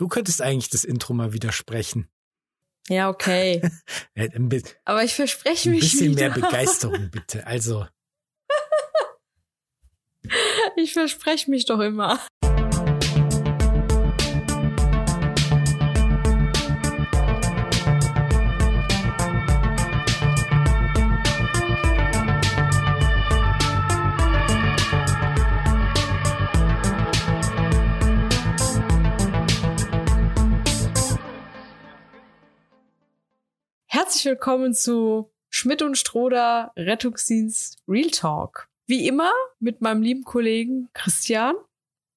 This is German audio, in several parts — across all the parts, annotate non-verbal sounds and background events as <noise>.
Du könntest eigentlich das Intro mal widersprechen. Ja, okay. <laughs> Aber ich verspreche mich. Ein bisschen wieder. mehr <laughs> Begeisterung, bitte. Also. ich verspreche mich doch immer. Herzlich willkommen zu Schmidt und Stroder Rettungsdienst Real Talk. Wie immer mit meinem lieben Kollegen Christian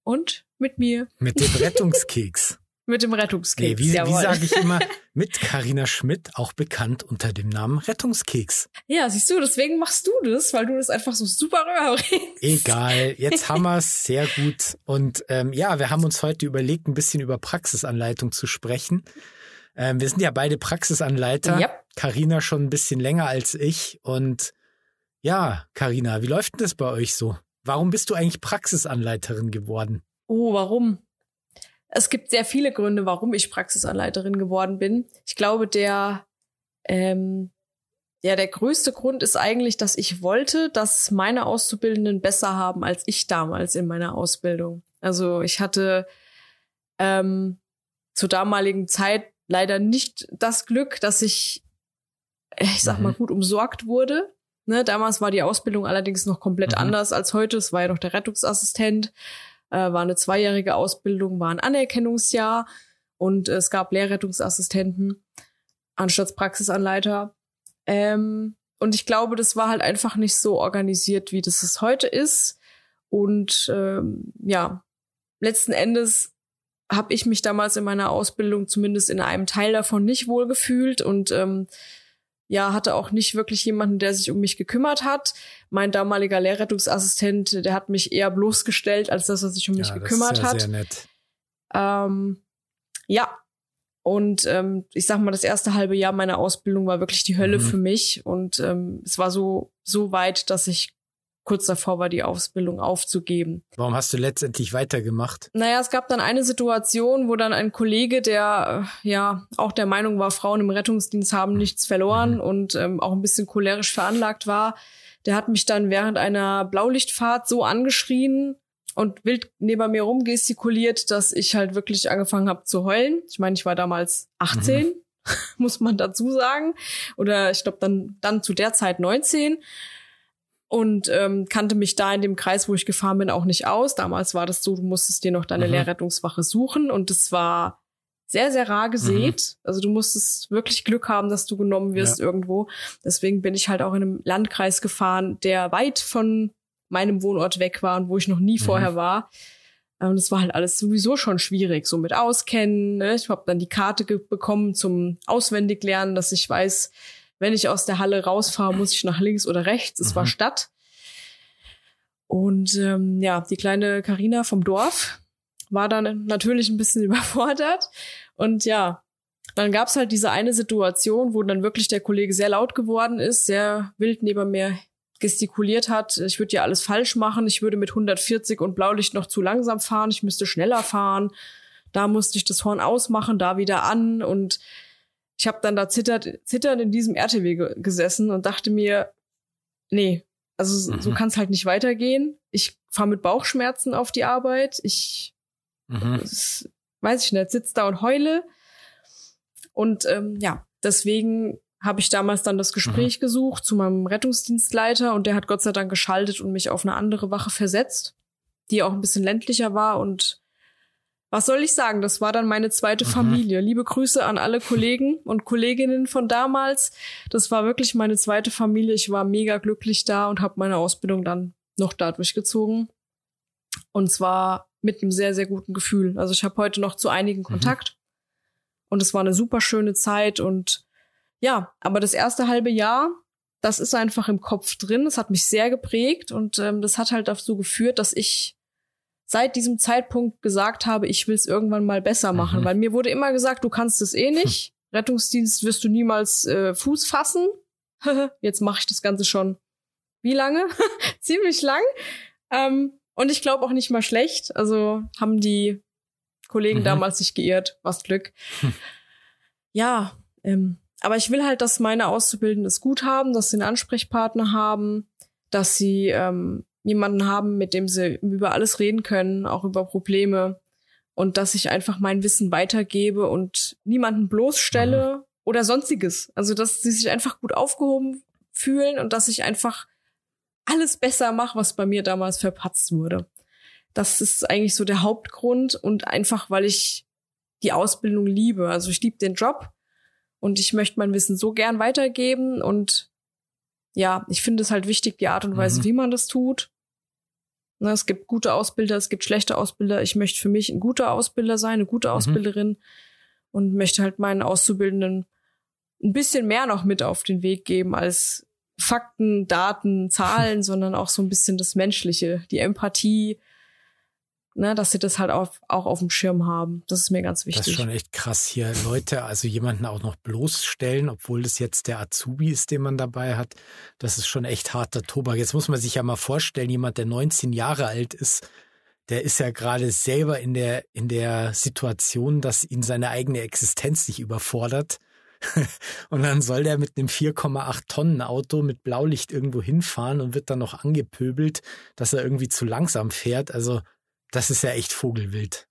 und mit mir. Mit dem Rettungskeks. <laughs> mit dem Rettungskeks. Nee, wie, wie sage ich immer, <laughs> mit Karina Schmidt, auch bekannt unter dem Namen Rettungskeks. Ja, siehst du, deswegen machst du das, weil du das einfach so super rüberbringst. Egal, jetzt haben <laughs> wir es sehr gut. Und ähm, ja, wir haben uns heute überlegt, ein bisschen über Praxisanleitung zu sprechen. Ähm, wir sind ja beide Praxisanleiter. Karina schon ein bisschen länger als ich. Und ja, Karina, wie läuft denn das bei euch so? Warum bist du eigentlich Praxisanleiterin geworden? Oh, warum? Es gibt sehr viele Gründe, warum ich Praxisanleiterin geworden bin. Ich glaube, der ähm, ja, der größte Grund ist eigentlich, dass ich wollte, dass meine Auszubildenden besser haben als ich damals in meiner Ausbildung. Also ich hatte ähm, zur damaligen Zeit leider nicht das Glück, dass ich, ich sag mal, mhm. gut umsorgt wurde. Ne, damals war die Ausbildung allerdings noch komplett mhm. anders als heute. Es war ja noch der Rettungsassistent, äh, war eine zweijährige Ausbildung, war ein Anerkennungsjahr und äh, es gab Lehrrettungsassistenten anstatt Praxisanleiter. Ähm, und ich glaube, das war halt einfach nicht so organisiert, wie das es heute ist. Und ähm, ja, letzten Endes habe ich mich damals in meiner Ausbildung zumindest in einem Teil davon nicht wohl gefühlt und ähm, ja, hatte auch nicht wirklich jemanden, der sich um mich gekümmert hat. Mein damaliger Lehrrettungsassistent, der hat mich eher bloßgestellt, als dass er sich um mich ja, gekümmert das ist ja hat. Sehr nett. Ähm, ja. Und ähm, ich sag mal, das erste halbe Jahr meiner Ausbildung war wirklich die Hölle mhm. für mich. Und ähm, es war so, so weit, dass ich kurz davor war, die Ausbildung aufzugeben. Warum hast du letztendlich weitergemacht? Naja, es gab dann eine Situation, wo dann ein Kollege, der äh, ja auch der Meinung war, Frauen im Rettungsdienst haben nichts verloren mhm. und ähm, auch ein bisschen cholerisch veranlagt war, der hat mich dann während einer Blaulichtfahrt so angeschrien und wild neben mir rumgestikuliert, dass ich halt wirklich angefangen habe zu heulen. Ich meine, ich war damals 18. Mhm. <laughs> muss man dazu sagen. Oder ich glaube dann, dann zu der Zeit 19 und ähm, kannte mich da in dem Kreis, wo ich gefahren bin, auch nicht aus. Damals war das so, du musstest dir noch deine mhm. Lehrrettungswache suchen und das war sehr, sehr rar gesät. Mhm. Also du musstest wirklich Glück haben, dass du genommen wirst ja. irgendwo. Deswegen bin ich halt auch in einem Landkreis gefahren, der weit von meinem Wohnort weg war und wo ich noch nie mhm. vorher war. Und es war halt alles sowieso schon schwierig, so mit Auskennen. Ne? Ich habe dann die Karte bekommen zum Auswendiglernen, dass ich weiß, wenn ich aus der Halle rausfahre, muss ich nach links oder rechts. Es mhm. war Stadt. Und ähm, ja, die kleine Karina vom Dorf war dann natürlich ein bisschen <laughs> überfordert. Und ja, dann gab's halt diese eine Situation, wo dann wirklich der Kollege sehr laut geworden ist, sehr wild neben mir gestikuliert hat, ich würde ja alles falsch machen, ich würde mit 140 und Blaulicht noch zu langsam fahren, ich müsste schneller fahren. Da musste ich das Horn ausmachen, da wieder an und ich habe dann da zittert, zitternd in diesem RTW ge gesessen und dachte mir, nee, also mhm. so kann es halt nicht weitergehen. Ich fahre mit Bauchschmerzen auf die Arbeit. Ich mhm. das, weiß ich nicht, sitze da und heule. Und ähm, ja, deswegen habe ich damals dann das Gespräch mhm. gesucht zu meinem Rettungsdienstleiter und der hat Gott sei Dank geschaltet und mich auf eine andere Wache versetzt, die auch ein bisschen ländlicher war und was soll ich sagen? Das war dann meine zweite mhm. Familie. Liebe Grüße an alle Kollegen und Kolleginnen von damals. Das war wirklich meine zweite Familie. Ich war mega glücklich da und habe meine Ausbildung dann noch da durchgezogen. Und zwar mit einem sehr, sehr guten Gefühl. Also ich habe heute noch zu einigen mhm. Kontakt. Mhm. Und es war eine super schöne Zeit. Und ja, aber das erste halbe Jahr, das ist einfach im Kopf drin. Das hat mich sehr geprägt und ähm, das hat halt dazu geführt, dass ich seit diesem Zeitpunkt gesagt habe, ich will es irgendwann mal besser machen. Mhm. Weil mir wurde immer gesagt, du kannst es eh nicht. Hm. Rettungsdienst wirst du niemals äh, Fuß fassen. <laughs> Jetzt mache ich das Ganze schon. Wie lange? <laughs> Ziemlich lang. Ähm, und ich glaube auch nicht mal schlecht. Also haben die Kollegen mhm. damals sich geirrt, was Glück. Hm. Ja, ähm, aber ich will halt, dass meine Auszubildenden es gut haben, dass sie einen Ansprechpartner haben, dass sie ähm, jemanden haben, mit dem sie über alles reden können, auch über Probleme und dass ich einfach mein Wissen weitergebe und niemanden bloßstelle mhm. oder sonstiges. Also dass sie sich einfach gut aufgehoben fühlen und dass ich einfach alles besser mache, was bei mir damals verpatzt wurde. Das ist eigentlich so der Hauptgrund und einfach, weil ich die Ausbildung liebe. Also ich liebe den Job und ich möchte mein Wissen so gern weitergeben und ja, ich finde es halt wichtig, die Art und Weise, mhm. wie man das tut. Ne, es gibt gute Ausbilder, es gibt schlechte Ausbilder. Ich möchte für mich ein guter Ausbilder sein, eine gute mhm. Ausbilderin und möchte halt meinen Auszubildenden ein bisschen mehr noch mit auf den Weg geben als Fakten, Daten, Zahlen, <laughs> sondern auch so ein bisschen das Menschliche, die Empathie, ne, dass sie das halt auch, auch auf dem Schirm haben. Das ist mir ganz wichtig. Das ist schon echt krass hier. Leute, also jemanden auch noch bloßstellen, obwohl das jetzt der Azubi ist, den man dabei hat. Das ist schon echt harter Tobak. Jetzt muss man sich ja mal vorstellen, jemand, der 19 Jahre alt ist, der ist ja gerade selber in der, in der Situation, dass ihn seine eigene Existenz nicht überfordert. <laughs> und dann soll der mit einem 4,8 Tonnen Auto mit Blaulicht irgendwo hinfahren und wird dann noch angepöbelt, dass er irgendwie zu langsam fährt. Also das ist ja echt Vogelwild.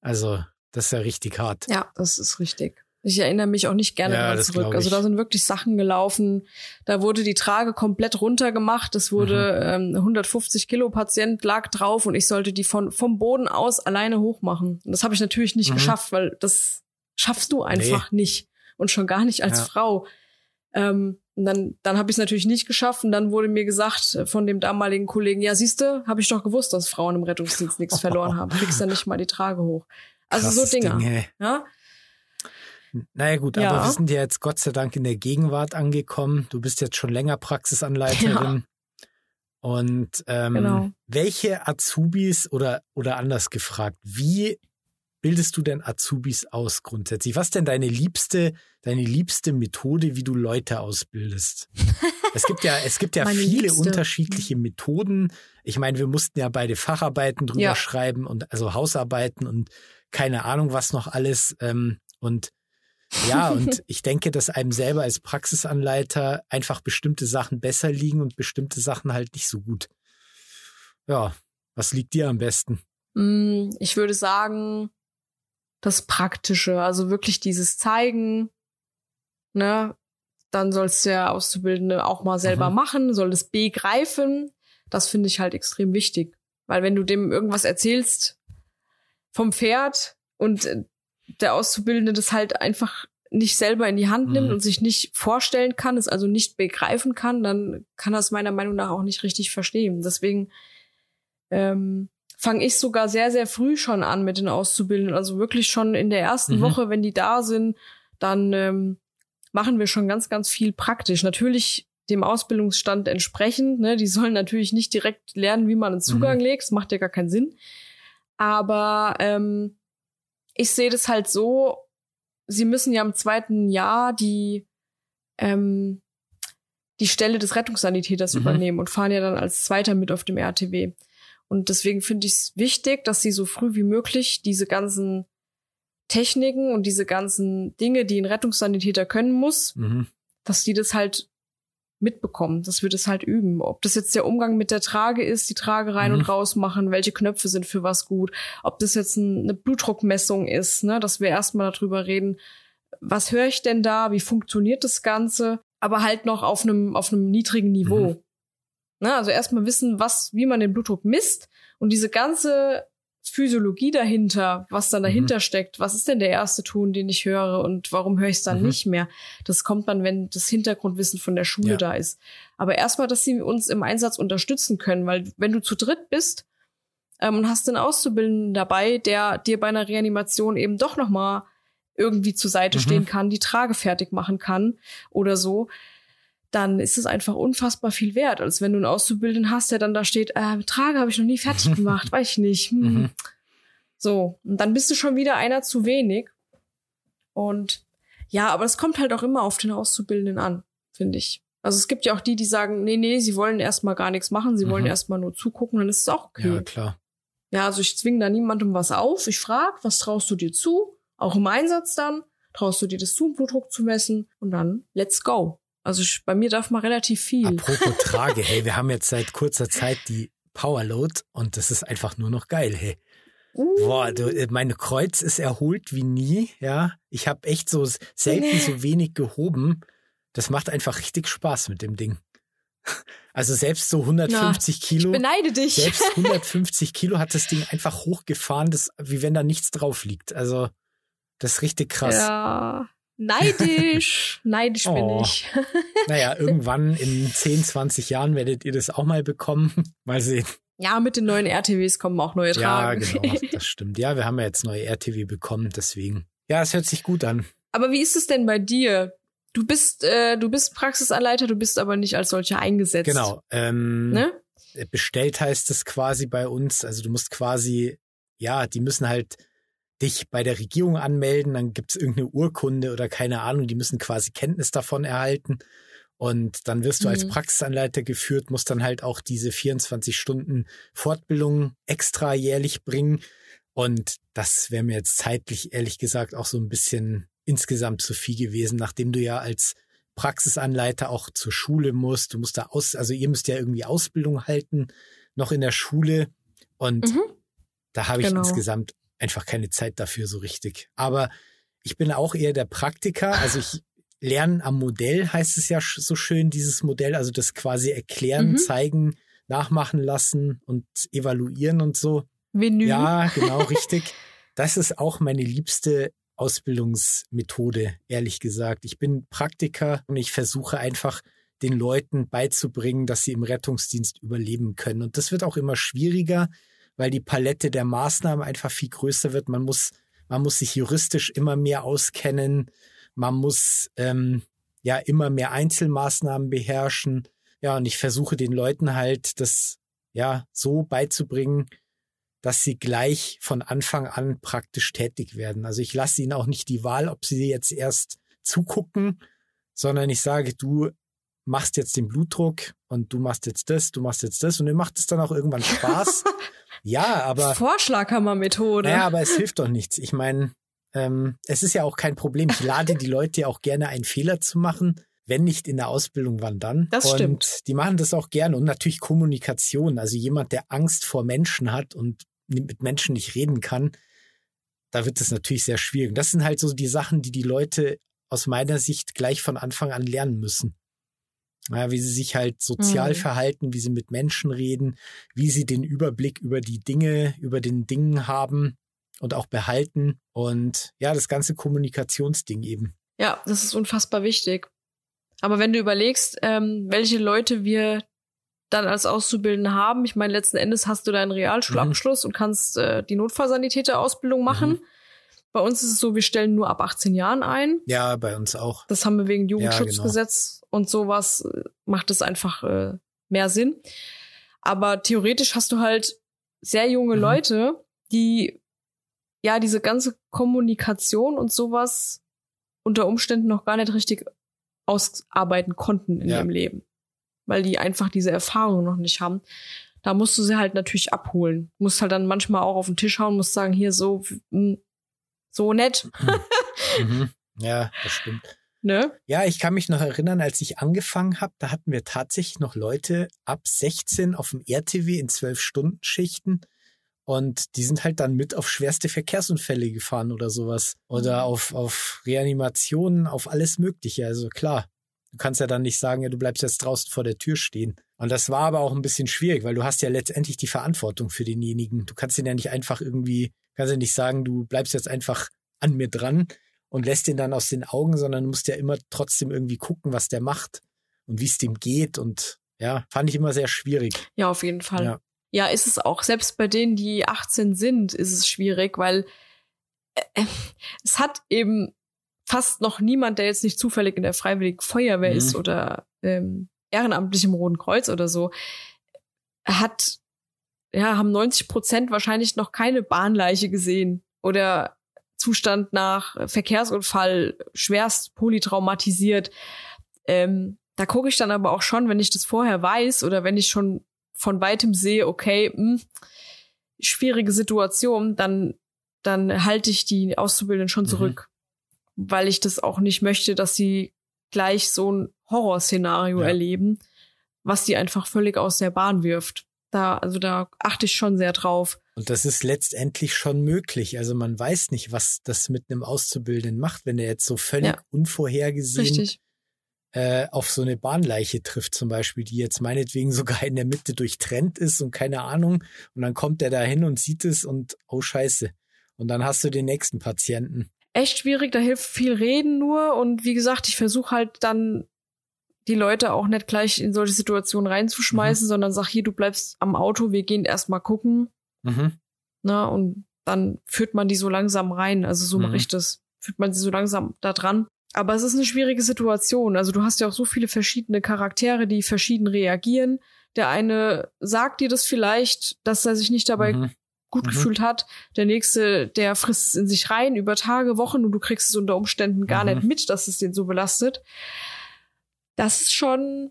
Also, das ist ja richtig hart. Ja, das ist richtig. Ich erinnere mich auch nicht gerne ja, zurück. Also da sind wirklich Sachen gelaufen. Da wurde die Trage komplett runtergemacht. Es wurde mhm. ähm, 150 Kilo Patient lag drauf und ich sollte die von vom Boden aus alleine hochmachen. Und das habe ich natürlich nicht mhm. geschafft, weil das schaffst du einfach nee. nicht und schon gar nicht als ja. Frau. Ähm, und dann, dann habe ich es natürlich nicht geschafft und dann wurde mir gesagt von dem damaligen Kollegen, ja siehste, habe ich doch gewusst, dass Frauen im Rettungsdienst nichts verloren haben. Kriegst dann nicht mal die Trage hoch. Also Krasses so Dinge. Ding, ja. Naja gut, ja. aber wir sind ja jetzt Gott sei Dank in der Gegenwart angekommen. Du bist jetzt schon länger Praxisanleiterin. Ja. Und ähm, genau. welche Azubis oder, oder anders gefragt, wie bildest du denn Azubis aus grundsätzlich? Was denn deine liebste, deine liebste Methode, wie du Leute ausbildest? <laughs> es gibt ja, es gibt ja viele liebste. unterschiedliche Methoden. Ich meine, wir mussten ja beide Facharbeiten drüber ja. schreiben und also Hausarbeiten und keine Ahnung was noch alles. Ähm, und ja, und <laughs> ich denke, dass einem selber als Praxisanleiter einfach bestimmte Sachen besser liegen und bestimmte Sachen halt nicht so gut. Ja, was liegt dir am besten? Mm, ich würde sagen, das Praktische, also wirklich dieses Zeigen, ne? Dann soll's der Auszubildende auch mal selber mhm. machen, soll das begreifen. Das finde ich halt extrem wichtig. Weil wenn du dem irgendwas erzählst vom Pferd und der Auszubildende das halt einfach nicht selber in die Hand nimmt mhm. und sich nicht vorstellen kann, es also nicht begreifen kann, dann kann er es meiner Meinung nach auch nicht richtig verstehen. Deswegen ähm, fange ich sogar sehr, sehr früh schon an mit den Auszubildenden. Also wirklich schon in der ersten mhm. Woche, wenn die da sind, dann ähm, machen wir schon ganz, ganz viel praktisch. Natürlich dem Ausbildungsstand entsprechend. Ne? Die sollen natürlich nicht direkt lernen, wie man einen Zugang mhm. legt. Das macht ja gar keinen Sinn. Aber ähm, ich sehe das halt so, sie müssen ja im zweiten Jahr die ähm, die Stelle des Rettungssanitäters mhm. übernehmen und fahren ja dann als Zweiter mit auf dem RTW. Und deswegen finde ich es wichtig, dass sie so früh wie möglich diese ganzen Techniken und diese ganzen Dinge, die ein Rettungssanitäter können muss, mhm. dass die das halt mitbekommen, dass wir das halt üben. Ob das jetzt der Umgang mit der Trage ist, die Trage rein mhm. und raus machen, welche Knöpfe sind für was gut, ob das jetzt eine Blutdruckmessung ist, ne, dass wir erstmal darüber reden, was höre ich denn da, wie funktioniert das Ganze, aber halt noch auf einem auf einem niedrigen Niveau. Mhm. Ne? Also erstmal wissen, was, wie man den Blutdruck misst und diese ganze Physiologie dahinter, was dann dahinter mhm. steckt. Was ist denn der erste Ton, den ich höre und warum höre ich es dann mhm. nicht mehr? Das kommt dann, wenn das Hintergrundwissen von der Schule ja. da ist. Aber erstmal, dass sie uns im Einsatz unterstützen können, weil wenn du zu dritt bist ähm, und hast einen Auszubildenden dabei, der dir bei einer Reanimation eben doch noch mal irgendwie zur Seite mhm. stehen kann, die Trage fertig machen kann oder so, dann ist es einfach unfassbar viel wert, als wenn du einen Auszubildenden hast, der dann da steht, äh, Trage habe ich noch nie fertig <laughs> gemacht, weiß ich nicht. Hm. Mhm. So, und dann bist du schon wieder einer zu wenig. Und ja, aber es kommt halt auch immer auf den Auszubildenden an, finde ich. Also es gibt ja auch die, die sagen, nee, nee, sie wollen erstmal gar nichts machen, sie mhm. wollen erstmal nur zugucken, dann ist es auch okay. Ja, klar. Ja, also ich zwinge da niemandem was auf. Ich frage, was traust du dir zu? Auch im Einsatz dann. Traust du dir das zu, Blutdruck zu messen? Und dann, let's go. Also ich, bei mir darf man relativ viel. Apropos <laughs> Trage, hey, wir haben jetzt seit kurzer Zeit die Powerload und das ist einfach nur noch geil, hey. Uh. Boah, du, äh, meine Kreuz ist erholt wie nie, ja. Ich habe echt so selten so wenig gehoben. Das macht einfach richtig Spaß mit dem Ding. <laughs> Also selbst so 150 Na, Kilo. Ich beneide dich. Selbst <laughs> 150 Kilo hat das Ding einfach hochgefahren, das, wie wenn da nichts drauf liegt. Also das ist richtig krass. Ja. Neidisch. <laughs> Neidisch oh. bin ich. <laughs> naja, irgendwann in 10, 20 Jahren werdet ihr das auch mal bekommen. <laughs> Mal sehen. Ja, mit den neuen RTWs kommen auch neue Tragen. Ja, genau, das stimmt. Ja, wir haben ja jetzt neue RTW bekommen, deswegen. Ja, es hört sich gut an. Aber wie ist es denn bei dir? Du bist, äh, du bist Praxisanleiter, du bist aber nicht als solcher eingesetzt. Genau. Ähm, ne? Bestellt heißt es quasi bei uns. Also du musst quasi, ja, die müssen halt dich bei der Regierung anmelden, dann gibt's irgendeine Urkunde oder keine Ahnung, die müssen quasi Kenntnis davon erhalten. Und dann wirst du mhm. als Praxisanleiter geführt, musst dann halt auch diese 24 Stunden Fortbildung extra jährlich bringen. Und das wäre mir jetzt zeitlich, ehrlich gesagt, auch so ein bisschen insgesamt zu viel gewesen, nachdem du ja als Praxisanleiter auch zur Schule musst. Du musst da aus, also ihr müsst ja irgendwie Ausbildung halten, noch in der Schule. Und mhm. da habe ich genau. insgesamt einfach keine Zeit dafür so richtig. Aber ich bin auch eher der Praktiker. Also ich Lernen am Modell heißt es ja so schön, dieses Modell, also das quasi erklären, mhm. zeigen, nachmachen lassen und evaluieren und so. Menü. Ja, genau, richtig. <laughs> Das ist auch meine liebste Ausbildungsmethode, ehrlich gesagt. Ich bin Praktiker und ich versuche einfach den Leuten beizubringen, dass sie im Rettungsdienst überleben können. Und das wird auch immer schwieriger, weil die Palette der Maßnahmen einfach viel größer wird. Man muss, man muss sich juristisch immer mehr auskennen. Man muss ähm, ja immer mehr Einzelmaßnahmen beherrschen. Ja, und ich versuche den Leuten halt das ja so beizubringen, dass sie gleich von Anfang an praktisch tätig werden. Also ich lasse ihnen auch nicht die Wahl, ob sie jetzt erst zugucken, sondern ich sage, du machst jetzt den Blutdruck und du machst jetzt das, du machst jetzt das und mir macht es dann auch irgendwann Spaß. <laughs> ja, aber Vorschlaghammer-Methode. Ja, aber es hilft doch nichts. Ich meine, ähm, es ist ja auch kein Problem. Ich lade die Leute ja auch gerne, einen Fehler zu machen. Wenn nicht in der Ausbildung, wann dann? Das und stimmt. Die machen das auch gerne. Und natürlich Kommunikation. Also jemand, der Angst vor Menschen hat und mit Menschen nicht reden kann, da wird es natürlich sehr schwierig. Das sind halt so die Sachen, die die Leute aus meiner Sicht gleich von Anfang an lernen müssen. Ja, wie sie sich halt sozial mhm. verhalten, wie sie mit Menschen reden, wie sie den Überblick über die Dinge, über den Dingen haben und auch behalten. Und ja, das ganze Kommunikationsding eben. Ja, das ist unfassbar wichtig. Aber wenn du überlegst, ähm, welche Leute wir dann als Auszubildende haben, ich meine, letzten Endes hast du deinen Realschulabschluss mhm. und kannst äh, die Notfallsanitäterausbildung machen. Mhm. Bei uns ist es so, wir stellen nur ab 18 Jahren ein. Ja, bei uns auch. Das haben wir wegen Jugendschutzgesetz ja, genau. und sowas äh, macht es einfach äh, mehr Sinn. Aber theoretisch hast du halt sehr junge mhm. Leute, die ja diese ganze Kommunikation und sowas unter Umständen noch gar nicht richtig ausarbeiten konnten in ja. ihrem Leben, weil die einfach diese Erfahrung noch nicht haben. Da musst du sie halt natürlich abholen. Musst halt dann manchmal auch auf den Tisch hauen, musst sagen, hier so, so nett. Mhm. mhm. Ja, das stimmt. <laughs> Ne? Ja, ich kann mich noch erinnern, als ich angefangen habe, da hatten wir tatsächlich noch Leute ab 16 auf dem RTW in 12-Stunden-Schichten und die sind halt dann mit auf schwerste Verkehrsunfälle gefahren oder sowas. Oder mhm. auf, auf Reanimationen, auf alles Mögliche. Also klar, du kannst ja dann nicht sagen, ja, du bleibst jetzt draußen vor der Tür stehen. Und das war aber auch ein bisschen schwierig, weil du hast ja letztendlich die Verantwortung für denjenigen. Du kannst ihn ja nicht einfach irgendwie, kannst ja nicht sagen, du bleibst jetzt einfach an mir dran und lässt ihn dann aus den Augen, sondern musst ja immer trotzdem irgendwie gucken, was der macht und wie es dem geht. Und ja, fand ich immer sehr schwierig. Ja, auf jeden Fall. Ja. Ja, ist es auch. Selbst bei denen, die 18 sind, ist es schwierig, weil äh, äh, es hat eben fast noch niemand, der jetzt nicht zufällig in der Freiwilligen Feuerwehr mhm. ist oder ähm, ehrenamtlich im Roten Kreuz oder so, hat, ja, haben 90 Prozent wahrscheinlich noch keine Bahnleiche gesehen oder Zustand nach Verkehrsunfall, schwerst polytraumatisiert. Ähm, da gucke ich dann aber auch schon, wenn ich das vorher weiß oder wenn ich schon von weitem sehe, okay, mh, hm, schwierige Situation, dann, dann halte ich die Auszubildenden schon mhm. zurück, mhm. weil ich das auch nicht möchte, dass sie gleich so ein Horrorszenario ja. erleben, was die einfach völlig aus der Bahn wirft. Da, also da achte ich schon sehr drauf. Und das ist letztendlich schon möglich. Also man weiß nicht, was das mit einem Auszubildenden macht, wenn er jetzt so völlig ja. unvorhergesehen Richtig äh, auf so eine Bahnleiche trifft zum Beispiel, die jetzt meinetwegen <laughs> sogar in der Mitte durchtrennt ist und keine Ahnung. Und dann kommt er da hin und sieht es und oh scheiße. Und dann hast du den nächsten Patienten. Echt schwierig, da hilft viel Reden nur. Und wie gesagt, ich versuche halt dann die Leute auch nicht gleich in solche Situationen reinzuschmeißen, mhm. sondern sag hier, du bleibst am Auto, wir gehen erstmal gucken. Mhm. Na, und dann führt man die so langsam rein. Also so mhm. mache ich das. Führt man sie so langsam da dran. Aber es ist eine schwierige Situation. Also du hast ja auch so viele verschiedene Charaktere, die verschieden reagieren. Der eine sagt dir das vielleicht, dass er sich nicht dabei mhm. gut mhm. gefühlt hat. Der nächste, der frisst es in sich rein über Tage, Wochen und du kriegst es unter Umständen gar mhm. nicht mit, dass es den so belastet. Das ist schon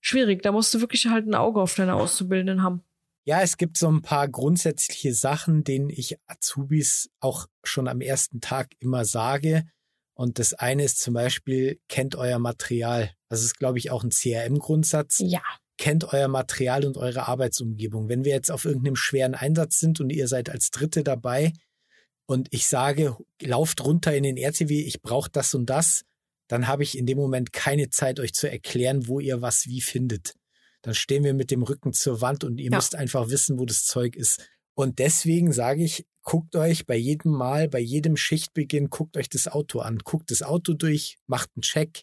schwierig. Da musst du wirklich halt ein Auge auf deine Auszubildenden haben. Ja, es gibt so ein paar grundsätzliche Sachen, denen ich Azubis auch schon am ersten Tag immer sage und das eine ist zum Beispiel, kennt euer Material. Das ist, glaube ich, auch ein CRM-Grundsatz. Ja. Kennt euer Material und eure Arbeitsumgebung. Wenn wir jetzt auf irgendeinem schweren Einsatz sind und ihr seid als Dritte dabei und ich sage, lauft runter in den RCW, ich brauche das und das, dann habe ich in dem Moment keine Zeit, euch zu erklären, wo ihr was wie findet. Dann stehen wir mit dem Rücken zur Wand und ihr ja. müsst einfach wissen, wo das Zeug ist. Und deswegen sage ich, guckt euch bei jedem Mal, bei jedem Schichtbeginn, guckt euch das Auto an. Guckt das Auto durch, macht einen Check.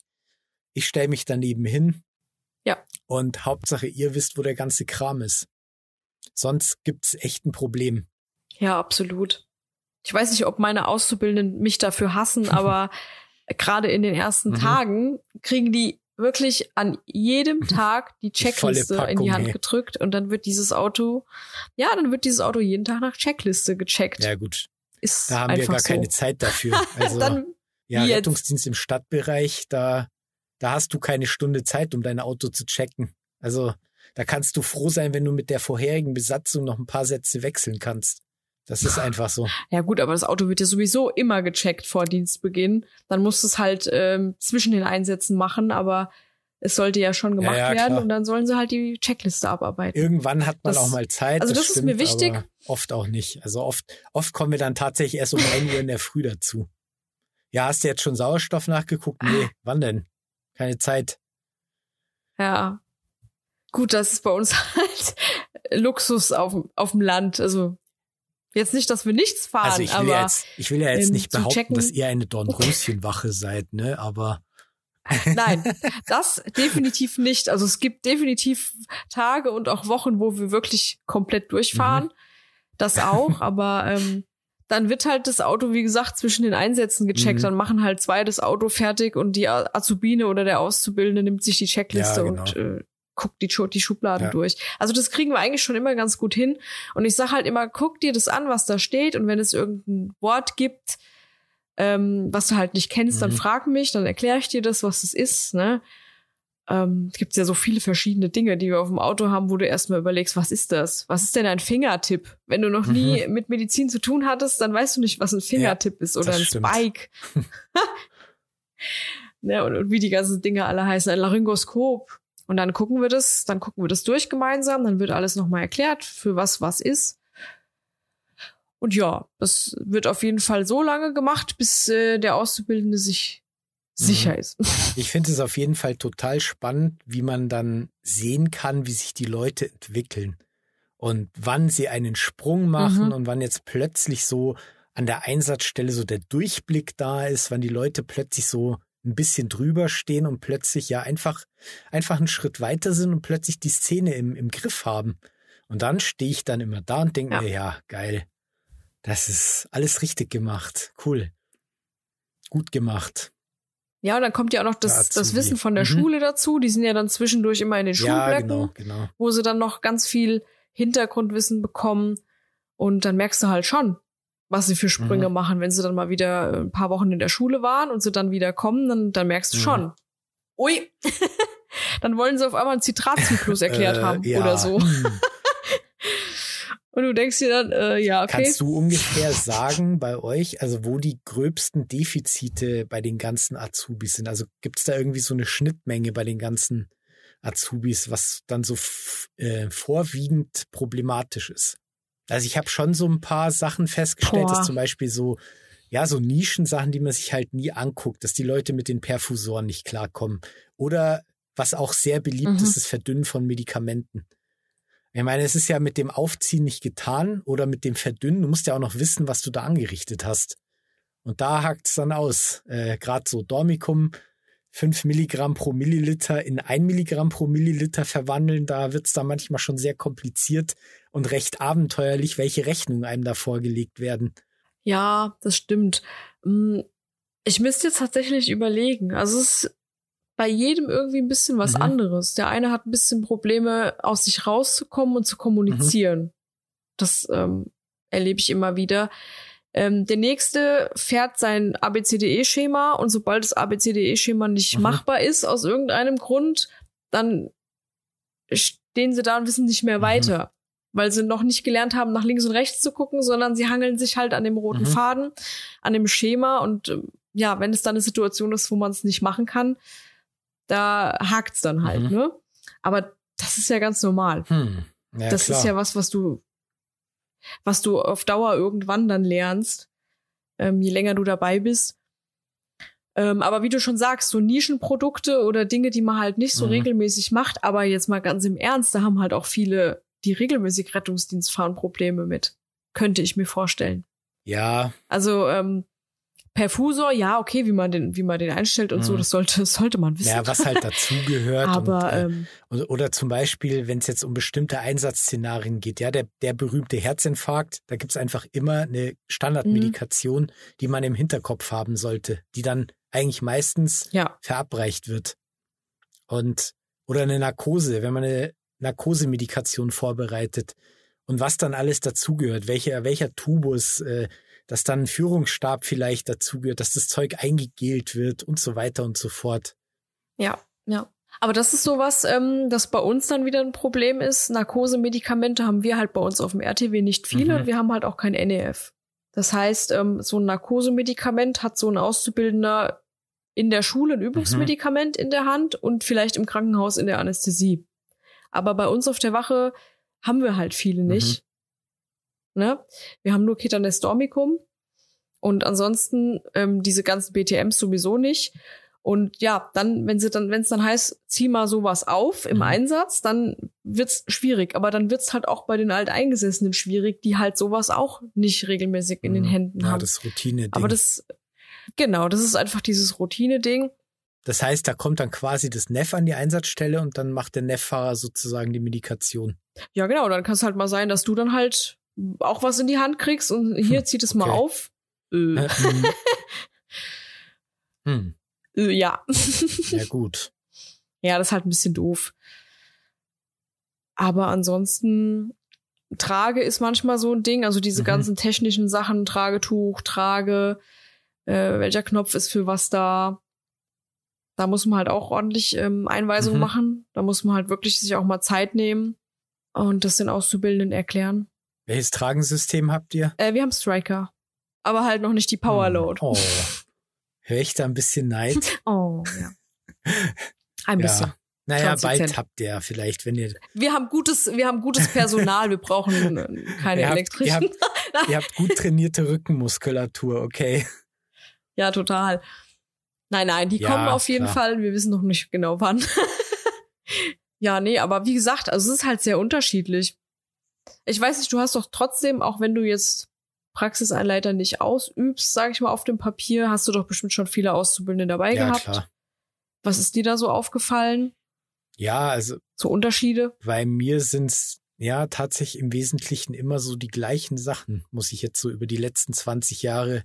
Ich stelle mich daneben hin. Ja. Und Hauptsache, ihr wisst, wo der ganze Kram ist. Sonst gibt's echt ein Problem. Ja, absolut. Ich weiß nicht, ob meine Auszubildenden mich dafür hassen, <laughs> aber gerade in den ersten mhm. Tagen kriegen die wirklich an jedem Tag die Checkliste Packung, in die Hand ey. gedrückt und dann wird dieses Auto, ja, dann wird dieses Auto jeden Tag nach Checkliste gecheckt. Ja, gut. Ist da haben wir gar so. keine Zeit <laughs> dafür. Also, dann, ja, Rettungsdienst im Stadtbereich, da, da hast du keine Stunde Zeit, um dein Auto zu checken. Also, da kannst du froh sein, wenn du mit der vorherigen Besatzung noch ein paar Sätze wechseln kannst. Das ist einfach so. Ja gut, aber das Auto wird ja sowieso immer gecheckt vor Dienstbeginn. Dann musst du es halt ähm, zwischen den Einsätzen machen, aber es sollte ja schon gemacht ja, ja, werden und dann sollen sie halt die Checkliste abarbeiten. Irgendwann hat man das, auch mal Zeit. Also das, das stimmt, ist mir wichtig. Oft auch nicht. Also oft, oft kommen wir dann tatsächlich erst um ein Uhr in der Früh dazu. Ja, hast du jetzt schon Sauerstoff nachgeguckt? Nee, ah. wann denn? Keine Zeit. Ja. Gut, das ist bei uns <laughs> halt Luxus auf, auf dem Land. Also Jetzt nicht, dass wir nichts fahren, also ich will aber ja jetzt, ich will ja jetzt nicht behaupten, checken. dass ihr eine Dornröschenwache seid, ne? Aber Nein, <laughs> das definitiv nicht. Also es gibt definitiv Tage und auch Wochen, wo wir wirklich komplett durchfahren. Mhm. Das auch, aber ähm, dann wird halt das Auto, wie gesagt, zwischen den Einsätzen gecheckt. Mhm. Dann machen halt zwei das Auto fertig und die Azubine oder der Auszubildende nimmt sich die Checkliste ja, genau. und äh, guckt die, die Schubladen ja. durch. Also das kriegen wir eigentlich schon immer ganz gut hin. Und ich sag halt immer, guck dir das an, was da steht. Und wenn es irgendein Wort gibt, ähm, was du halt nicht kennst, mhm. dann frag mich, dann erkläre ich dir das, was es ist. Ne? Ähm, es gibt ja so viele verschiedene Dinge, die wir auf dem Auto haben, wo du erstmal überlegst, was ist das? Was ist denn ein Fingertipp? Wenn du noch mhm. nie mit Medizin zu tun hattest, dann weißt du nicht, was ein Fingertipp ja, ist oder ein stimmt. Spike. <laughs> <laughs> ne, und, und wie die ganzen Dinge alle heißen, ein Laryngoskop. Und dann gucken wir das, dann gucken wir das durch gemeinsam, dann wird alles nochmal erklärt, für was was ist. Und ja, das wird auf jeden Fall so lange gemacht, bis äh, der Auszubildende sich mhm. sicher ist. <laughs> Ich finde es auf jeden Fall total spannend, wie man dann sehen kann, wie sich die Leute entwickeln und wann sie einen Sprung machen mhm. und wann jetzt plötzlich so an der Einsatzstelle so der Durchblick da ist, wann die Leute plötzlich so ein bisschen drüber stehen und plötzlich ja einfach, einfach einen Schritt weiter sind und plötzlich die Szene im, im Griff haben. Und dann stehe ich dann immer da und denke ja. mir, ja, geil. Das ist alles richtig gemacht. Cool. Gut gemacht. Ja, und dann kommt ja auch noch das, das Wissen von der mhm. Schule dazu. Die sind ja dann zwischendurch immer in den Schulblöcken, ja, genau, genau. wo sie dann noch ganz viel Hintergrundwissen bekommen. Und dann merkst du halt schon, was sie für Sprünge mhm. machen. Wenn sie dann mal wieder ein paar Wochen in der Schule waren und sie dann wieder kommen, dann, dann merkst du mhm. schon. Ui, <laughs> dann wollen sie auf einmal einen Zitratzyklus erklärt äh, haben ja. oder so. Hm. <laughs> Und du denkst dir dann, äh, ja, okay. Kannst du ungefähr sagen bei euch, also wo die gröbsten Defizite bei den ganzen Azubis sind? Also gibt es da irgendwie so eine Schnittmenge bei den ganzen Azubis, was dann so äh, vorwiegend problematisch ist? Also ich habe schon so ein paar Sachen festgestellt, Boah. dass zum Beispiel so, ja, so Nischensachen, die man sich halt nie anguckt, dass die Leute mit den Perfusoren nicht klarkommen. Oder was auch sehr beliebt mhm. ist, das Verdünnen von Medikamenten. Ich meine, es ist ja mit dem Aufziehen nicht getan oder mit dem Verdünnen. Du musst ja auch noch wissen, was du da angerichtet hast. Und da hakt es dann aus. Äh, Gerade so Dormicum, 5 Milligramm pro Milliliter in 1 Milligramm pro Milliliter verwandeln, da wird es dann manchmal schon sehr kompliziert und recht abenteuerlich, welche Rechnungen einem da vorgelegt werden. Ja, das stimmt. Hm, ich müsste jetzt tatsächlich überlegen. Also es ist bei jedem irgendwie ein bisschen was mhm. anderes. Der eine hat ein bisschen Probleme, aus sich rauszukommen und zu kommunizieren. Mhm. Das ähm, erlebe ich immer wieder. Ähm, der nächste fährt sein ABCDE-Schema und sobald das ABCDE-Schema nicht mhm. machbar ist aus irgendeinem Grund, dann stehen sie da und wissen nicht mehr mhm. weiter, weil sie noch nicht gelernt haben, nach links und rechts zu gucken, sondern sie hangeln sich halt an dem roten mhm. Faden, an dem Schema und ähm, ja, wenn es dann eine Situation ist, wo man es nicht machen kann, da hakt's dann halt, mhm. ne? Aber das ist ja ganz normal. Hm. Ja, das klar. ist ja was, was du, was du auf Dauer irgendwann dann lernst, ähm, je länger du dabei bist. Ähm, aber wie du schon sagst, so Nischenprodukte oder Dinge, die man halt nicht so mhm. regelmäßig macht, aber jetzt mal ganz im Ernst, da haben halt auch viele, die regelmäßig Rettungsdienst fahren, Probleme mit. Könnte ich mir vorstellen. Ja. Also, ähm, Perfusor, ja, okay, wie man den, wie man den einstellt und mhm. so, das sollte, das sollte man wissen. Ja, was halt dazugehört. <laughs> Aber, und, äh, ähm, oder zum Beispiel, wenn es jetzt um bestimmte Einsatzszenarien geht, ja, der, der berühmte Herzinfarkt, da gibt's einfach immer eine Standardmedikation, mhm. die man im Hinterkopf haben sollte, die dann eigentlich meistens ja. verabreicht wird. Und, oder eine Narkose, wenn man eine Narkosemedikation vorbereitet und was dann alles dazugehört, welcher, welcher Tubus, äh, dass dann ein Führungsstab vielleicht dazugehört, dass das Zeug eingegelt wird und so weiter und so fort. Ja, ja. Aber das ist sowas, ähm, das bei uns dann wieder ein Problem ist. Narkosemedikamente haben wir halt bei uns auf dem RTW nicht viele mhm. und wir haben halt auch kein NEF. Das heißt, ähm, so ein Narkosemedikament hat so ein Auszubildender in der Schule ein Übungsmedikament mhm. in der Hand und vielleicht im Krankenhaus in der Anästhesie. Aber bei uns auf der Wache haben wir halt viele nicht. Mhm. Ne? Wir haben nur Ketanestormicum und ansonsten ähm, diese ganzen BTMs sowieso nicht. Und ja, dann, wenn sie dann, wenn es dann heißt, zieh mal sowas auf im mhm. Einsatz, dann wird's schwierig. Aber dann wird's halt auch bei den Alteingesessenen schwierig, die halt sowas auch nicht regelmäßig in mhm. den Händen ja, haben. das Routine-Ding. Aber das, genau, das ist einfach dieses Routine-Ding. Das heißt, da kommt dann quasi das Neff an die Einsatzstelle und dann macht der Neff-Fahrer sozusagen die Medikation. Ja, genau. Dann kann es halt mal sein, dass du dann halt auch was in die Hand kriegst und hier hm, zieht es mal auf. Äh. Äh, <laughs> hm. hm. Äh, ja. ja, gut. Ja, das ist halt ein bisschen doof. Aber ansonsten, Trage ist manchmal so ein Ding, also diese mhm. ganzen technischen Sachen, Tragetuch, Trage, äh, welcher Knopf ist für was da. Da muss man halt auch ordentlich ähm, Einweisungen mhm. machen. Da muss man halt wirklich sich auch mal Zeit nehmen und das den Auszubildenden erklären. Welches Tragensystem habt ihr? Äh, wir haben Striker. Aber halt noch nicht die Powerload. Oh. Hör ich da ein bisschen Neid? <laughs> oh, ja. <laughs> Ein bisschen. Ja. Naja, bald habt ihr vielleicht, wenn ihr. Wir haben gutes, wir haben gutes Personal, wir brauchen äh, keine ihr elektrischen. Habt, ihr, habt, <laughs> ihr habt gut trainierte Rückenmuskulatur, okay. Ja, total. Nein, nein, die ja, kommen auf jeden klar. Fall. Wir wissen noch nicht genau wann. ja, nee, aber wie gesagt, also es ist halt sehr unterschiedlich. Ich weiß nicht, du hast doch trotzdem, auch wenn du jetzt Praxisanleiter nicht ausübst, sage ich mal, auf dem Papier, hast du doch bestimmt schon viele Auszubildende dabei ja, gehabt. Klar. Was ist dir da so aufgefallen? Ja, also. So Unterschiede? Bei mir sind's ja tatsächlich im Wesentlichen immer so die gleichen Sachen, muss ich jetzt so über die letzten 20 Jahre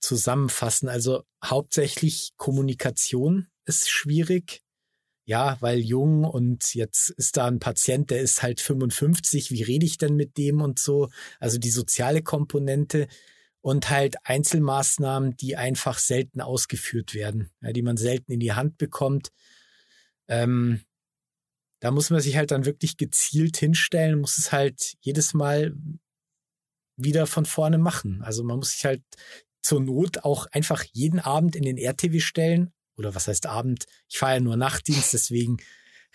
zusammenfassen. Also hauptsächlich Kommunikation ist schwierig ja, weil jung und jetzt ist da ein Patient, der ist halt 55, wie rede ich denn mit dem und so? Also die soziale Komponente und halt Einzelmaßnahmen, die einfach selten ausgeführt werden, ja, die man selten in die Hand bekommt. Ähm, da muss man sich halt dann wirklich gezielt hinstellen, muss es halt jedes Mal wieder von vorne machen. Also man muss sich halt zur Not auch einfach jeden Abend in den RTW stellen. Oder was heißt Abend? Ich fahre ja nur Nachtdienst, deswegen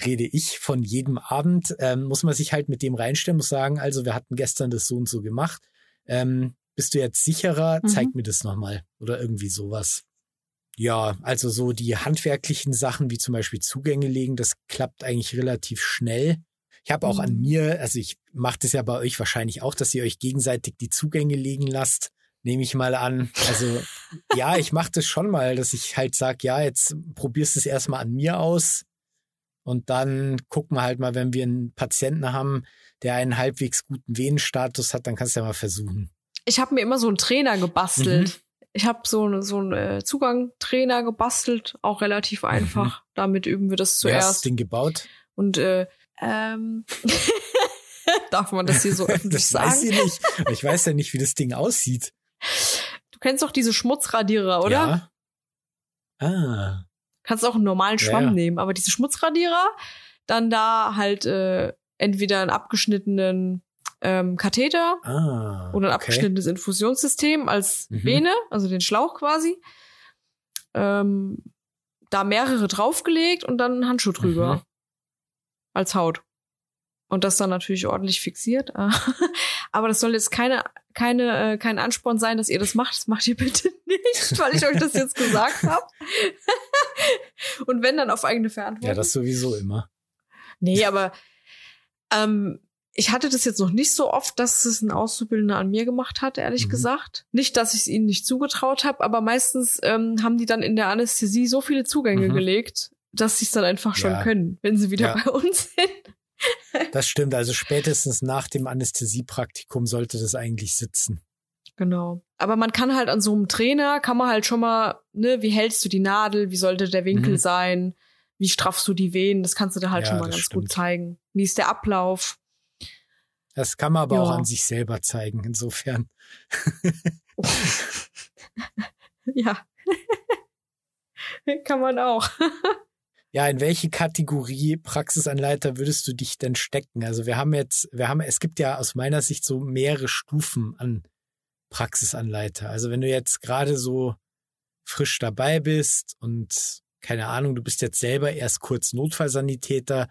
rede ich von jedem Abend. Ähm, muss man sich halt mit dem reinstellen, muss sagen, also wir hatten gestern das so und so gemacht. Ähm, bist du jetzt sicherer? Mhm. Zeig mir das nochmal. Oder irgendwie sowas. Ja, also so die handwerklichen Sachen wie zum Beispiel Zugänge legen, das klappt eigentlich relativ schnell. Ich habe auch an mhm. mir, also ich mache das ja bei euch wahrscheinlich auch, dass ihr euch gegenseitig die Zugänge legen lasst, nehme ich mal an. Also ja, ich mache das schon mal, dass ich halt sage, ja, jetzt probierst du es erstmal an mir aus und dann gucken wir halt mal, wenn wir einen Patienten haben, der einen halbwegs guten Venenstatus hat, dann kannst du ja mal versuchen. Ich habe mir immer so einen Trainer gebastelt. Mhm. Ich habe so, so einen äh, Zugang-Trainer gebastelt, auch relativ mhm. einfach. Mhm. Damit üben wir das zuerst. Wer hast den gebaut? Und äh, ähm, <laughs> darf man das hier so <laughs> öffentlich das sagen? Weiß ich nicht. Ich weiß ja nicht, wie das Ding aussieht. Du kennst doch diese Schmutzradierer, oder? Ja. Ah. Kannst auch einen normalen Schwamm ja. nehmen, aber diese Schmutzradierer, dann da halt äh, entweder einen abgeschnittenen ähm, Katheter ah, oder ein abgeschnittenes okay. Infusionssystem als mhm. Vene, also den Schlauch quasi. Ähm, da mehrere draufgelegt und dann einen Handschuh drüber. Mhm. Als Haut. Und das dann natürlich ordentlich fixiert. <laughs> Aber das soll jetzt keine, keine, äh, kein Ansporn sein, dass ihr das macht. Das macht ihr bitte <laughs> nicht, weil ich euch das jetzt gesagt habe. <laughs> und wenn dann auf eigene Verantwortung. Ja, das sowieso immer. Nee, aber ähm, ich hatte das jetzt noch nicht so oft, dass es ein Auszubildender an mir gemacht hat, ehrlich mhm. gesagt. Nicht, dass ich es ihnen nicht zugetraut habe, aber meistens ähm, haben die dann in der Anästhesie so viele Zugänge mhm. gelegt, dass sie es dann einfach schon ja. können, wenn sie wieder ja. bei uns sind. Das stimmt. Also spätestens nach dem Anästhesiepraktikum sollte das eigentlich sitzen. Genau. Aber man kann halt an so einem Trainer, kann man halt schon mal, ne, wie hältst du die Nadel, wie sollte der Winkel mhm. sein, wie straffst du die Venen, das kannst du da halt ja, schon mal ganz stimmt. gut zeigen. Wie ist der Ablauf? Das kann man aber ja. auch an sich selber zeigen, insofern. <laughs> ja. <laughs> kann man auch. <laughs> ja, in welche Kategorie Praxisanleiter würdest du dich denn stecken? Also wir haben jetzt, wir haben, es gibt ja aus meiner Sicht so mehrere Stufen an Praxisanleiter. Also wenn du jetzt gerade so frisch dabei bist und keine Ahnung, du bist jetzt selber erst kurz Notfallsanitäter,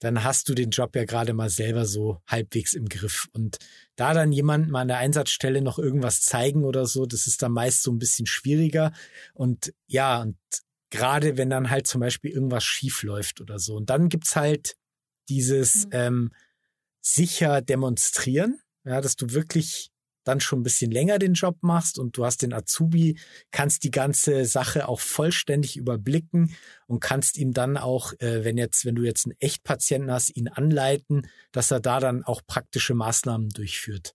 dann hast du den Job ja gerade mal selber so halbwegs im Griff. Und da dann jemand mal an der Einsatzstelle noch irgendwas zeigen oder so, das ist dann meist so ein bisschen schwieriger. Und ja, und gerade wenn dann halt zum Beispiel irgendwas schief läuft oder so. Und dann gibt's halt dieses mhm. ähm, sicher demonstrieren, ja, dass du wirklich dann schon ein bisschen länger den Job machst und du hast den Azubi, kannst die ganze Sache auch vollständig überblicken und kannst ihm dann auch, äh, wenn jetzt, wenn du jetzt einen Echtpatienten hast, ihn anleiten, dass er da dann auch praktische Maßnahmen durchführt.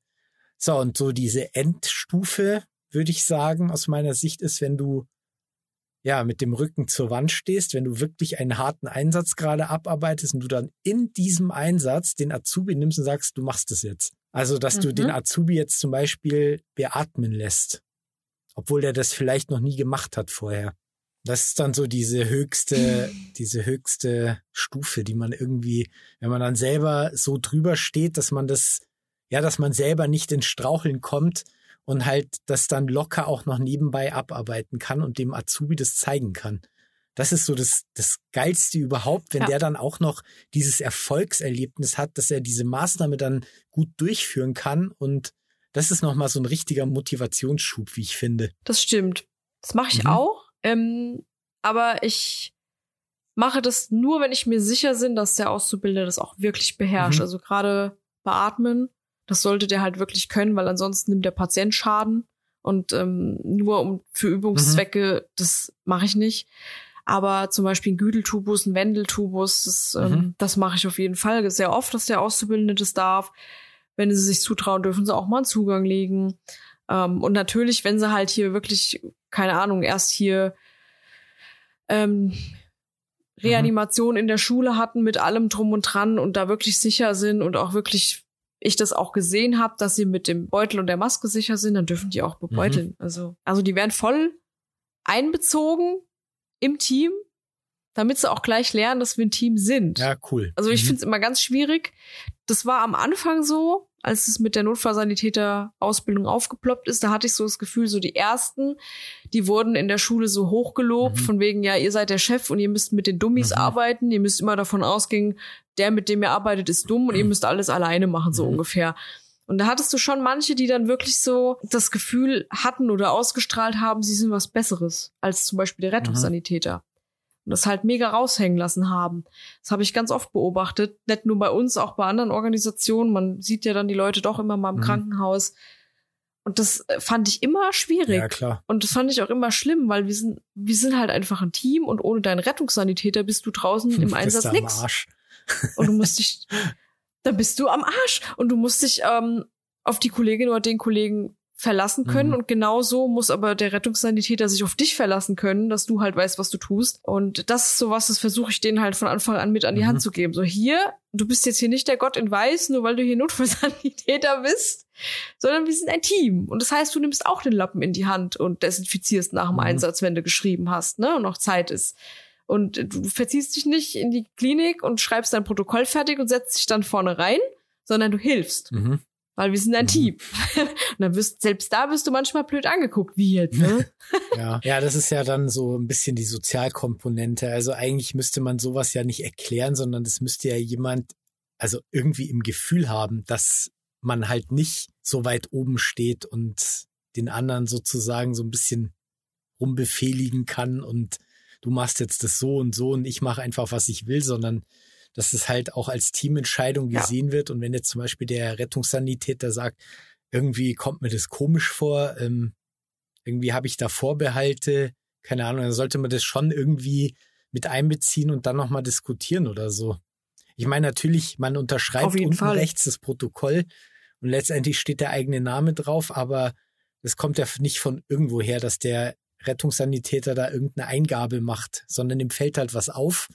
So, und so diese Endstufe, würde ich sagen, aus meiner Sicht ist, wenn du ja, mit dem Rücken zur Wand stehst, wenn du wirklich einen harten Einsatz gerade abarbeitest und du dann in diesem Einsatz den Azubi nimmst und sagst, du machst es jetzt. Also, dass mhm. du den mhm. Azubi jetzt zum Beispiel beatmen lässt, obwohl der das vielleicht noch nie gemacht hat vorher. Das ist dann so diese höchste, <laughs> diese höchste Stufe, die man irgendwie, wenn man dann selber so drüber steht, dass man das, ja, dass man selber nicht ins Straucheln kommt und halt das dann locker auch noch nebenbei abarbeiten kann und dem Azubi das zeigen kann. Das ist so das, das Geilste überhaupt, wenn ja. der dann auch noch dieses Erfolgserlebnis hat, dass er diese Maßnahme dann gut durchführen kann. Und das ist nochmal so ein richtiger Motivationsschub, wie ich finde. Das stimmt. Das mache ich mhm. auch. Ähm, aber ich mache das nur, wenn ich mir sicher bin, dass der Auszubildende das auch wirklich beherrscht. Mhm. Also gerade beatmen, das sollte der halt wirklich können, weil ansonsten nimmt der Patient Schaden. Und ähm, nur um für Übungszwecke, mhm. das mache ich nicht. Aber zum Beispiel ein Güdeltubus, ein Wendeltubus, das, ähm, mhm. das mache ich auf jeden Fall sehr oft, dass der Auszubildende das darf. Wenn sie sich zutrauen, dürfen sie auch mal einen Zugang legen. Ähm, und natürlich, wenn sie halt hier wirklich, keine Ahnung, erst hier ähm, mhm. Reanimation mhm. in der Schule hatten mit allem drum und dran und da wirklich sicher sind und auch wirklich ich das auch gesehen habe, dass sie mit dem Beutel und der Maske sicher sind, dann dürfen die auch bebeuteln. Mhm. Also, also die werden voll einbezogen im Team damit sie auch gleich lernen, dass wir ein Team sind. Ja, cool. Also ich mhm. finde es immer ganz schwierig. Das war am Anfang so, als es mit der Notfallsanitäter-Ausbildung aufgeploppt ist, da hatte ich so das Gefühl, so die ersten, die wurden in der Schule so hochgelobt, mhm. von wegen, ja, ihr seid der Chef und ihr müsst mit den Dummies mhm. arbeiten, ihr müsst immer davon ausgehen, der, mit dem ihr arbeitet, ist dumm und ihr mhm. müsst alles alleine machen, so mhm. ungefähr. Und da hattest du schon manche, die dann wirklich so das Gefühl hatten oder ausgestrahlt haben, sie sind was Besseres als zum Beispiel der. Rettungssanitäter und das halt mega raushängen lassen haben. Das habe ich ganz oft beobachtet, nicht nur bei uns, auch bei anderen Organisationen. Man sieht ja dann die Leute doch immer mal im mhm. Krankenhaus. Und das äh, fand ich immer schwierig. Ja, klar. Und das fand ich auch immer schlimm, weil wir sind, wir sind halt einfach ein Team und ohne deinen Rettungssanitäter bist du draußen <laughs> im Einsatz nix. Und du musst dich, dann bist du am Arsch. Und du musst dich ähm, auf die Kollegin oder den Kollegen verlassen können. Mhm. Und genauso muss aber der Rettungssanitäter sich auf dich verlassen können, dass du halt weißt, was du tust. Und das ist sowas, das versuche ich denen halt von Anfang an mit an die mhm. Hand zu geben. So hier, du bist jetzt hier nicht der Gott in Weiß, nur weil du hier Notfallsanitäter bist, sondern wir sind ein Team. Und das heißt, du nimmst auch den Lappen in die Hand und desinfizierst nach dem mhm. Einsatz, wenn du geschrieben hast, ne, und noch Zeit ist. Und du verziehst dich nicht in die Klinik und schreibst dein Protokoll fertig und setzt dich dann vorne rein, sondern du hilfst. Mhm weil wir sind ein mhm. Team. <laughs> Und dann wirst, selbst da wirst du manchmal blöd angeguckt, wie jetzt, ne? <laughs> ja. ja, das ist ja dann so ein bisschen die Sozialkomponente. Also eigentlich müsste man sowas ja nicht erklären, sondern das müsste ja jemand, also irgendwie im Gefühl haben, dass man halt nicht so weit oben steht und den anderen sozusagen so ein bisschen rumbefehligen kann und du machst jetzt das so und so und ich mache einfach, was ich will, sondern dass es halt auch als Teamentscheidung gesehen ja. wird. Und wenn jetzt zum Beispiel der Rettungssanitäter sagt, irgendwie kommt mir das komisch vor, ähm, irgendwie habe ich da Vorbehalte, keine Ahnung, dann sollte man das schon irgendwie mit einbeziehen und dann nochmal diskutieren oder so. Ich meine, natürlich, man unterschreibt unten Fall. rechts das Protokoll und letztendlich steht der eigene Name drauf, aber es kommt ja nicht von irgendwo her, dass der Rettungssanitäter da irgendeine Eingabe macht, sondern ihm fällt halt was auf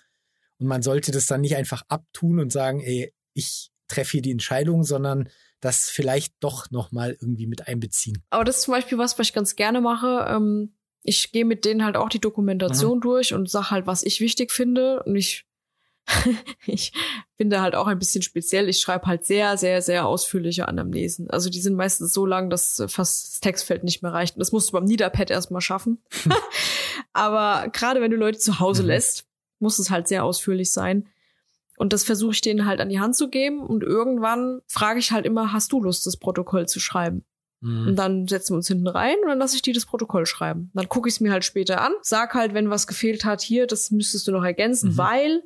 und man sollte das dann nicht einfach abtun und sagen, ey, ich treffe hier die Entscheidung, sondern das vielleicht doch nochmal irgendwie mit einbeziehen. Aber das ist zum Beispiel was, was ich ganz gerne mache. Ähm, ich gehe mit denen halt auch die Dokumentation mhm. durch und sage halt, was ich wichtig finde. Und ich, <laughs> ich bin da halt auch ein bisschen speziell. Ich schreibe halt sehr, sehr, sehr ausführliche Anamnesen. Also die sind meistens so lang, dass fast das Textfeld nicht mehr reicht. Und das musst du beim Niederpad erstmal schaffen. <laughs> <laughs> Aber gerade wenn du Leute zu Hause mhm. lässt, muss es halt sehr ausführlich sein. Und das versuche ich denen halt an die Hand zu geben. Und irgendwann frage ich halt immer, hast du Lust, das Protokoll zu schreiben? Mhm. Und dann setzen wir uns hinten rein und dann lasse ich die das Protokoll schreiben. Dann gucke ich es mir halt später an, sag halt, wenn was gefehlt hat, hier, das müsstest du noch ergänzen, mhm. weil.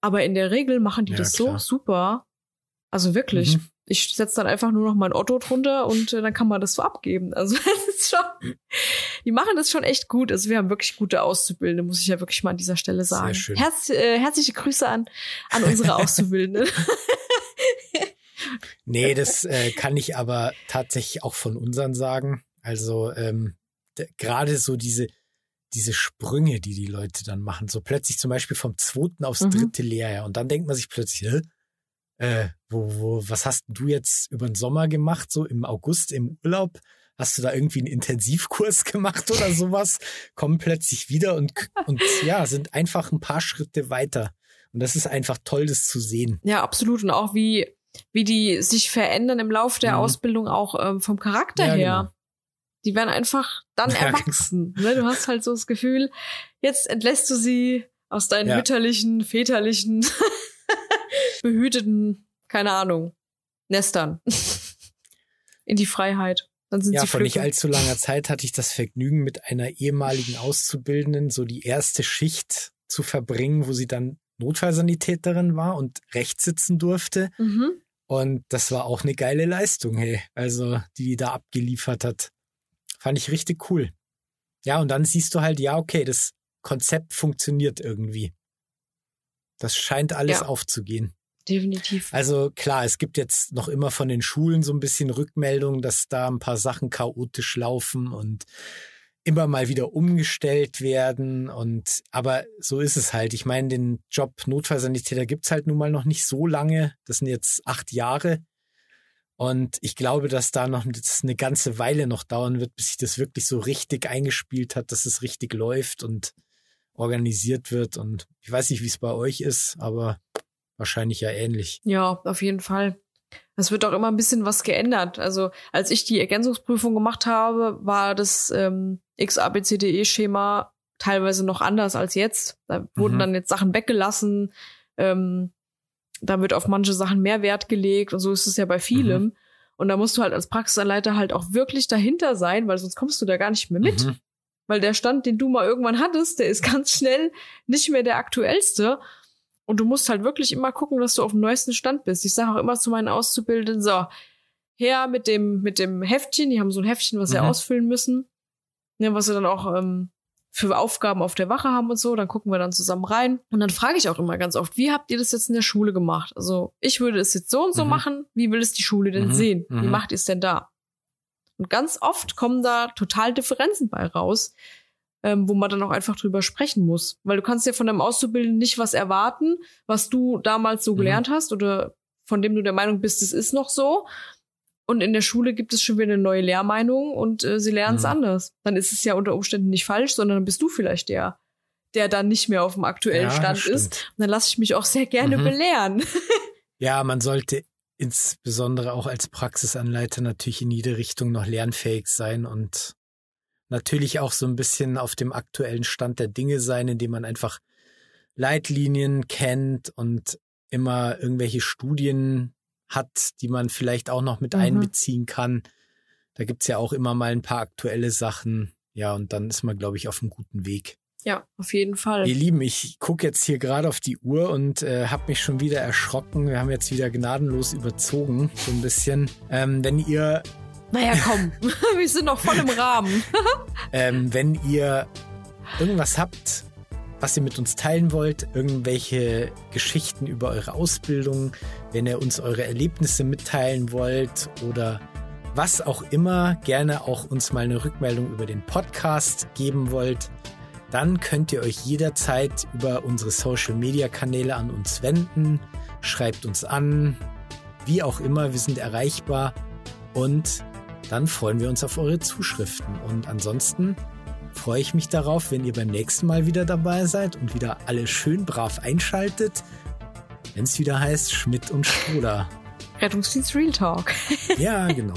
Aber in der Regel machen die ja, das klar. so super. Also wirklich. Mhm ich setze dann einfach nur noch mein Otto drunter und äh, dann kann man das so abgeben. Also <laughs> das ist schon, die machen das schon echt gut. Also wir haben wirklich gute Auszubildende, muss ich ja wirklich mal an dieser Stelle sagen. Sehr schön. Herz, äh, herzliche Grüße an, an unsere <laughs> Auszubildenden. <laughs> nee, das äh, kann ich aber tatsächlich auch von unseren sagen. Also ähm, gerade so diese diese Sprünge, die die Leute dann machen, so plötzlich zum Beispiel vom zweiten aufs mhm. dritte Lehrjahr und dann denkt man sich plötzlich, äh, wo, wo, was hast du jetzt über den Sommer gemacht, so im August im Urlaub? Hast du da irgendwie einen Intensivkurs <laughs> gemacht oder sowas? Kommen plötzlich wieder und, und ja, sind einfach ein paar Schritte weiter. Und das ist einfach toll, das zu sehen. Ja, absolut. Und auch wie, wie die sich verändern im Laufe der mhm. Ausbildung, auch ähm, vom Charakter ja, her. Genau. Die werden einfach dann ja, genau. erwachsen. Ne? Du hast halt so das Gefühl, jetzt entlässt du sie aus deinen ja. mütterlichen, väterlichen <laughs> behüteten, keine Ahnung, Nestern <laughs> in die Freiheit. Dann sind ja, sie vor nicht allzu langer Zeit hatte ich das Vergnügen, mit einer ehemaligen Auszubildenden so die erste Schicht zu verbringen, wo sie dann Notfallsanitäterin war und rechts sitzen durfte. Mhm. Und das war auch eine geile Leistung, hey. Also, die die da abgeliefert hat. Fand ich richtig cool. Ja, und dann siehst du halt, ja, okay, das Konzept funktioniert irgendwie. Das scheint alles ja. aufzugehen. Definitiv. Also klar, es gibt jetzt noch immer von den Schulen so ein bisschen Rückmeldungen, dass da ein paar Sachen chaotisch laufen und immer mal wieder umgestellt werden. Und aber so ist es halt. Ich meine, den Job Notfallsanitäter gibt's halt nun mal noch nicht so lange. Das sind jetzt acht Jahre. Und ich glaube, dass da noch das eine ganze Weile noch dauern wird, bis sich das wirklich so richtig eingespielt hat, dass es richtig läuft und organisiert wird. Und ich weiß nicht, wie es bei euch ist, aber wahrscheinlich ja ähnlich. Ja, auf jeden Fall. Es wird auch immer ein bisschen was geändert. Also als ich die Ergänzungsprüfung gemacht habe, war das ähm, XABCDE-Schema teilweise noch anders als jetzt. Da wurden mhm. dann jetzt Sachen weggelassen. Ähm, da wird auf manche Sachen mehr Wert gelegt und so ist es ja bei vielem. Mhm. Und da musst du halt als Praxisanleiter halt auch wirklich dahinter sein, weil sonst kommst du da gar nicht mehr mit. Mhm. Weil der Stand, den du mal irgendwann hattest, der ist <laughs> ganz schnell nicht mehr der aktuellste. Und du musst halt wirklich immer gucken, dass du auf dem neuesten Stand bist. Ich sage auch immer zu meinen Auszubildenden, so, her mit dem, mit dem Heftchen, die haben so ein Heftchen, was sie mhm. ausfüllen müssen. Ja, was sie dann auch ähm, für Aufgaben auf der Wache haben und so, dann gucken wir dann zusammen rein. Und dann frage ich auch immer ganz oft, wie habt ihr das jetzt in der Schule gemacht? Also ich würde es jetzt so und so mhm. machen, wie will es die Schule denn mhm. sehen? Wie mhm. macht ihr es denn da? Und ganz oft kommen da total Differenzen bei raus, ähm, wo man dann auch einfach drüber sprechen muss. Weil du kannst ja von deinem Auszubildenden nicht was erwarten, was du damals so mhm. gelernt hast oder von dem du der Meinung bist, es ist noch so. Und in der Schule gibt es schon wieder eine neue Lehrmeinung und äh, sie lernen es mhm. anders. Dann ist es ja unter Umständen nicht falsch, sondern dann bist du vielleicht der, der dann nicht mehr auf dem aktuellen ja, Stand ist. Und dann lasse ich mich auch sehr gerne mhm. belehren. <laughs> ja, man sollte insbesondere auch als Praxisanleiter natürlich in jede Richtung noch lernfähig sein und natürlich auch so ein bisschen auf dem aktuellen Stand der Dinge sein, indem man einfach Leitlinien kennt und immer irgendwelche Studien hat, die man vielleicht auch noch mit mhm. einbeziehen kann. Da gibt's ja auch immer mal ein paar aktuelle Sachen. Ja, und dann ist man, glaube ich, auf einem guten Weg. Ja, auf jeden Fall. Ihr Lieben, ich gucke jetzt hier gerade auf die Uhr und äh, habe mich schon wieder erschrocken. Wir haben jetzt wieder gnadenlos überzogen, so ein bisschen. Ähm, wenn ihr naja, komm, <laughs> wir sind noch voll im Rahmen. ähm, wenn ihr irgendwas habt, was ihr mit uns teilen wollt, irgendwelche Geschichten über eure Ausbildung, wenn ihr uns eure Erlebnisse mitteilen wollt oder was auch immer, gerne auch uns mal eine Rückmeldung über den Podcast geben wollt, dann könnt ihr euch jederzeit über unsere Social-Media-Kanäle an uns wenden. Schreibt uns an, wie auch immer, wir sind erreichbar und dann freuen wir uns auf eure Zuschriften. Und ansonsten freue ich mich darauf, wenn ihr beim nächsten Mal wieder dabei seid und wieder alle schön brav einschaltet, wenn es wieder heißt Schmidt und Stroder. <laughs> Rettungsdienst Real Talk. ja, genau.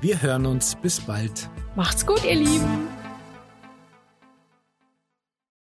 Wir hören uns. Bis bald. Macht's gut, ihr Lieben.